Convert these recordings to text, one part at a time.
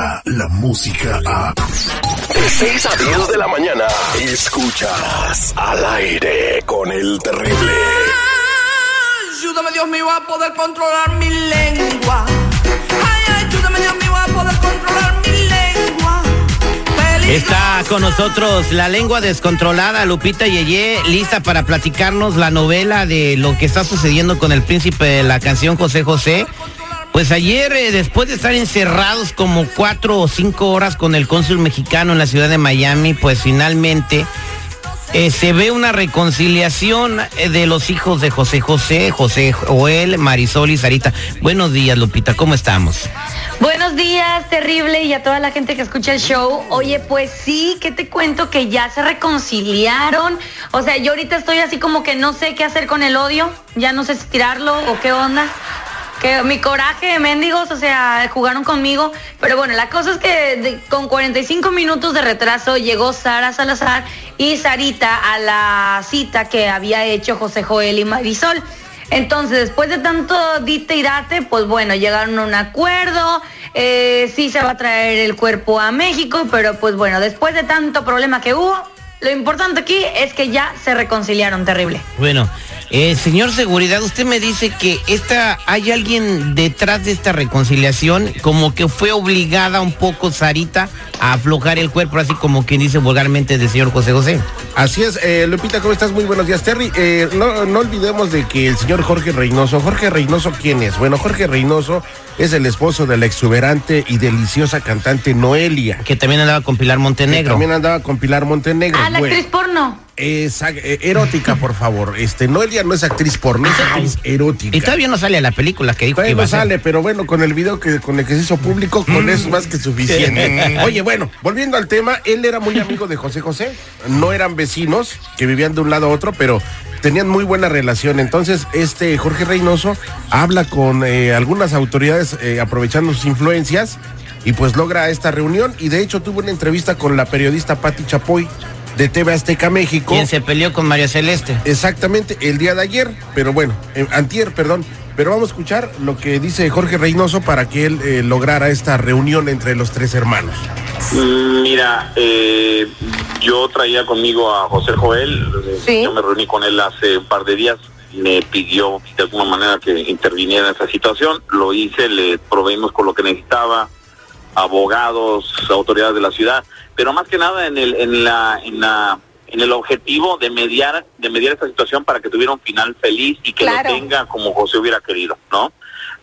llega la música a... De 6 a 10 de la mañana, escuchas al aire con el terrible. Ayúdame Dios mío a poder controlar mi lengua. Ay, ayúdame Dios mío a poder controlar mi lengua. Está con nosotros la lengua descontrolada, Lupita Yeye, lista para platicarnos la novela de lo que está sucediendo con el príncipe de la canción José José. Pues ayer, eh, después de estar encerrados como cuatro o cinco horas con el cónsul mexicano en la ciudad de Miami, pues finalmente eh, se ve una reconciliación eh, de los hijos de José José, José Joel, Marisol y Sarita. Buenos días, Lupita, ¿cómo estamos? Buenos días, terrible, y a toda la gente que escucha el show. Oye, pues sí, que te cuento que ya se reconciliaron. O sea, yo ahorita estoy así como que no sé qué hacer con el odio, ya no sé si tirarlo o qué onda que mi coraje mendigos, o sea, jugaron conmigo. Pero bueno, la cosa es que con 45 minutos de retraso llegó Sara Salazar y Sarita a la cita que había hecho José Joel y Marisol. Entonces, después de tanto dite y date, pues bueno, llegaron a un acuerdo. Eh, sí se va a traer el cuerpo a México, pero pues bueno, después de tanto problema que hubo, lo importante aquí es que ya se reconciliaron terrible. Bueno, eh, señor Seguridad, usted me dice que esta, hay alguien detrás de esta reconciliación, como que fue obligada un poco Sarita a aflojar el cuerpo, así como quien dice vulgarmente del señor José José. Así es, eh, Lupita, ¿cómo estás? Muy buenos días, Terry. Eh, no, no olvidemos de que el señor Jorge Reynoso, Jorge Reynoso, ¿quién es? Bueno, Jorge Reynoso es el esposo de la exuberante y deliciosa cantante Noelia. Que también andaba con Pilar Montenegro. Que también andaba con Pilar Montenegro. Ah, la actriz porno. Esa, eh, erótica, por favor. Este, Noelia no es actriz porno, es actriz erótica. Y todavía no sale a la película que dijo Todavía que iba no a sale, pero bueno, con el video que con el que se hizo público, con eso es más que suficiente. Oye, bueno, volviendo al tema, él era muy amigo de José José. No eran vecinos que vivían de un lado a otro, pero tenían muy buena relación. Entonces, este Jorge Reynoso habla con eh, algunas autoridades eh, aprovechando sus influencias y pues logra esta reunión. Y de hecho tuvo una entrevista con la periodista Patti Chapoy de TV Azteca México. Quien se peleó con María Celeste. Exactamente, el día de ayer, pero bueno, eh, antier, perdón. Pero vamos a escuchar lo que dice Jorge Reynoso para que él eh, lograra esta reunión entre los tres hermanos. Mm, Mira, eh, yo traía conmigo a José Joel, eh, Sí. yo me reuní con él hace un par de días, me pidió de alguna manera que interviniera en esa situación, lo hice, le proveímos con lo que necesitaba, abogados, autoridades de la ciudad, pero más que nada en el, en la, en la, en el objetivo de mediar, de mediar esta situación para que tuviera un final feliz y que Claro. lo tenga como José hubiera querido, ¿no?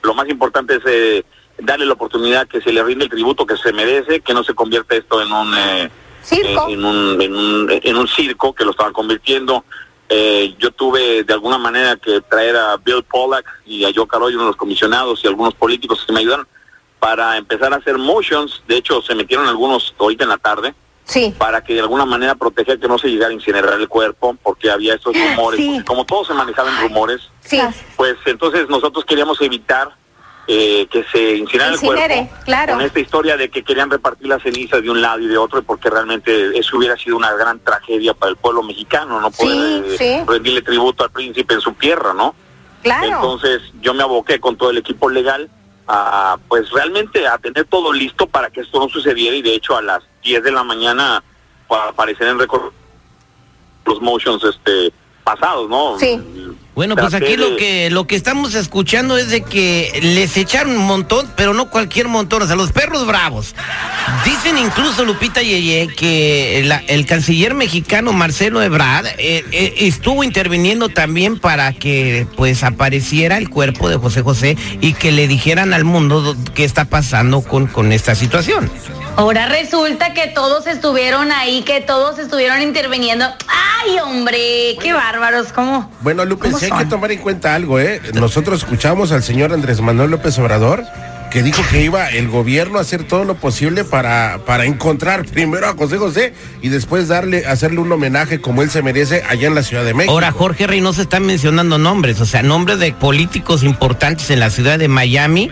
Lo más importante es eh, darle la oportunidad que se le rinde el tributo que se merece, que no se convierta esto en un eh, Circo. eh, en, un, en, un, en un circo que lo estaban convirtiendo. Eh, yo tuve de alguna manera que traer a Bill Pollack y a Joe Caroy, uno de los comisionados y algunos políticos que me ayudaron para empezar a hacer motions. De hecho, se metieron algunos ahorita en la tarde Sí. para que de alguna manera proteger que no se llegara a incinerar el cuerpo, porque había estos rumores. Sí. como todo se manejaba en rumores, Sí. pues entonces nosotros queríamos evitar eh, que se incinerara el cuerpo claro. con esta historia de que querían repartir las cenizas de un lado y de otro porque realmente eso hubiera sido una gran tragedia para el pueblo mexicano no poder eh, rendirle tributo al príncipe en su tierra no Claro. entonces yo me aboqué con todo el equipo legal a pues realmente a tener todo listo para que esto no sucediera y de hecho a las 10 de la mañana para aparecer en récord los motions este pasados no Sí. Bueno, pues aquí lo que lo que estamos escuchando es de que les echaron un montón, pero no cualquier montón, o sea, los perros bravos. Dicen incluso Lupita Yeye que la- el canciller mexicano Marcelo Ebrard eh, eh, estuvo interviniendo también para que pues apareciera el cuerpo de José José y que le dijeran al mundo do- qué está pasando con, con esta situación. Ahora resulta que todos estuvieron ahí, que todos estuvieron interviniendo. ¡Ay, hombre! ¡Qué bárbaros! ¿Cómo? Bueno, Lupe, ¿Cómo sí hay que tomar en cuenta algo, ¿eh? Nosotros escuchamos al señor Andrés Manuel López Obrador que dijo que iba el gobierno a hacer todo lo posible para, para encontrar primero a José José y después darle, hacerle un homenaje como él se merece allá en la Ciudad de México. Ahora Jorge Reynoso está mencionando nombres, o sea, nombres de políticos importantes en la ciudad de Miami.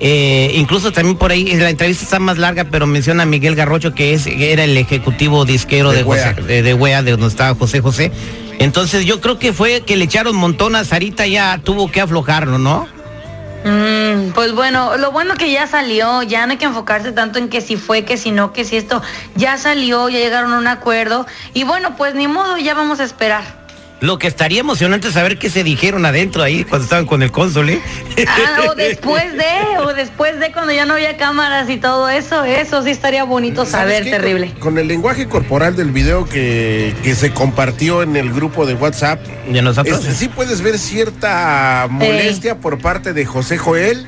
Eh, incluso también por ahí, la entrevista está más larga, pero menciona a Miguel Garrocho, que es, era el ejecutivo disquero De de. José- de, de Wea, de donde estaba José José. Entonces yo creo que fue que le echaron montón a Sarita, ya tuvo que aflojarlo, ¿no? Mm, pues bueno, lo bueno que ya salió, ya no hay que enfocarse tanto en que si fue, que si no, que si esto, ya salió, ya llegaron a un acuerdo y bueno, pues ni modo, ya vamos a esperar. Lo que estaría emocionante es saber qué se dijeron adentro ahí cuando estaban con el cónsul, ¿eh? Ah, o después de, o después de cuando ya no había cámaras y todo eso, eso sí estaría bonito ¿Sabes saber, qué? terrible. Con, con el lenguaje corporal del video que, que se compartió en el grupo de WhatsApp, De nosotros. este, sí puedes ver cierta molestia por parte de José Joel.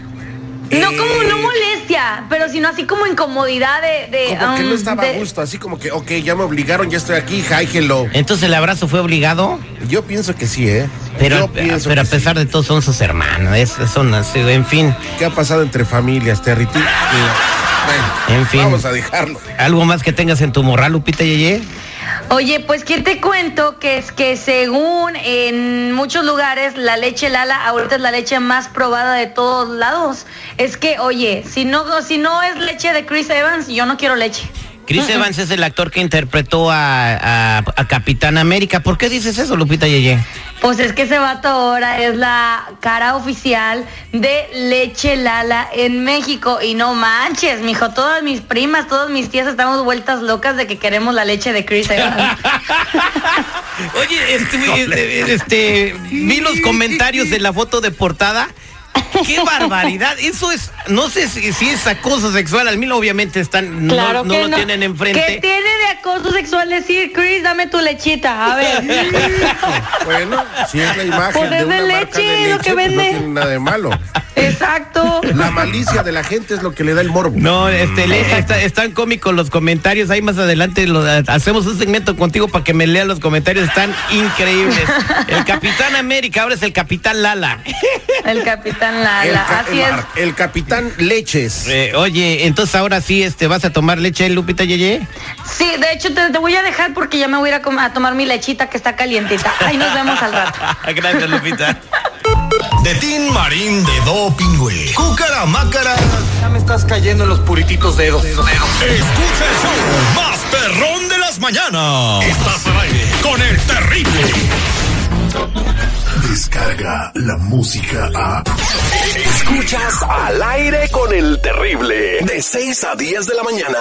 No Eh, como, no molestia, pero sino así como incomodidad de... de, Como que no um, estaba a gusto, así como que, ok, ya me obligaron, ya estoy aquí, hi, hello. Entonces el abrazo fue obligado, Yo pienso que sí, ¿eh? pero, pero a pesar de todo son sus hermanos, es, son así, en fin. ¿Qué ha pasado entre familias, Territi? Bueno, En fin. Vamos a dejarlo. ¿Algo más que tengas en tu morral, Lupita Yeye? Oye, pues que te cuento que es que según en muchos lugares la leche Lala ahorita es la leche más probada de todos lados. Es que, oye, si no si no es leche de Chris Evans, yo no quiero leche. Chris Evans es el actor que interpretó a, a- a Capitán América. ¿Por qué dices eso, Lupita Yeye? Pues es que ese vato ahora es la cara oficial de Leche Lala en México. Y no manches, mijo, todas mis primas, todas mis tías estamos vueltas locas de que queremos la leche de Chris Evans. Oye, este, este, este, vi los comentarios de la foto de portada. ¡Qué barbaridad! Eso es, no sé si, si es acoso sexual. Al mío obviamente están, no- Claro no, que lo no. tienen enfrente. ¿Qué tiene de acoso sexual decir, Chris, dame tu lechita? A ver. Bueno, si es la imagen Pues de una de marca leche, de lo leche, que pues no vende. tiene nada de malo. Exacto. La malicia de la gente es lo que le da el morbo. No, este, le- está- están cómicos los comentarios. Ahí más adelante lo- hacemos un segmento contigo para que me lean los comentarios. Están increíbles. El Capitán América ahora es el Capitán Lala. El capitán El, Lala, ca- así es. el capitán Leches. Eh, oye, entonces ahora sí, este, ¿vas a tomar leche, Lupita Yeye? Sí, de hecho te, te voy a dejar porque ya me voy a ir a, a tomar mi lechita que está calientita. Ahí nos vemos al rato. Gracias, Lupita. De Tin Marín de Do Pingüe. Cúcara Mácara. Ya me estás cayendo en los purititos dedos. Escucha el show más perrón de las mañanas. Estás al aire con el terrible. Descarga la música a. Escuchas al aire con el terrible. De 6 a 10 de la mañana.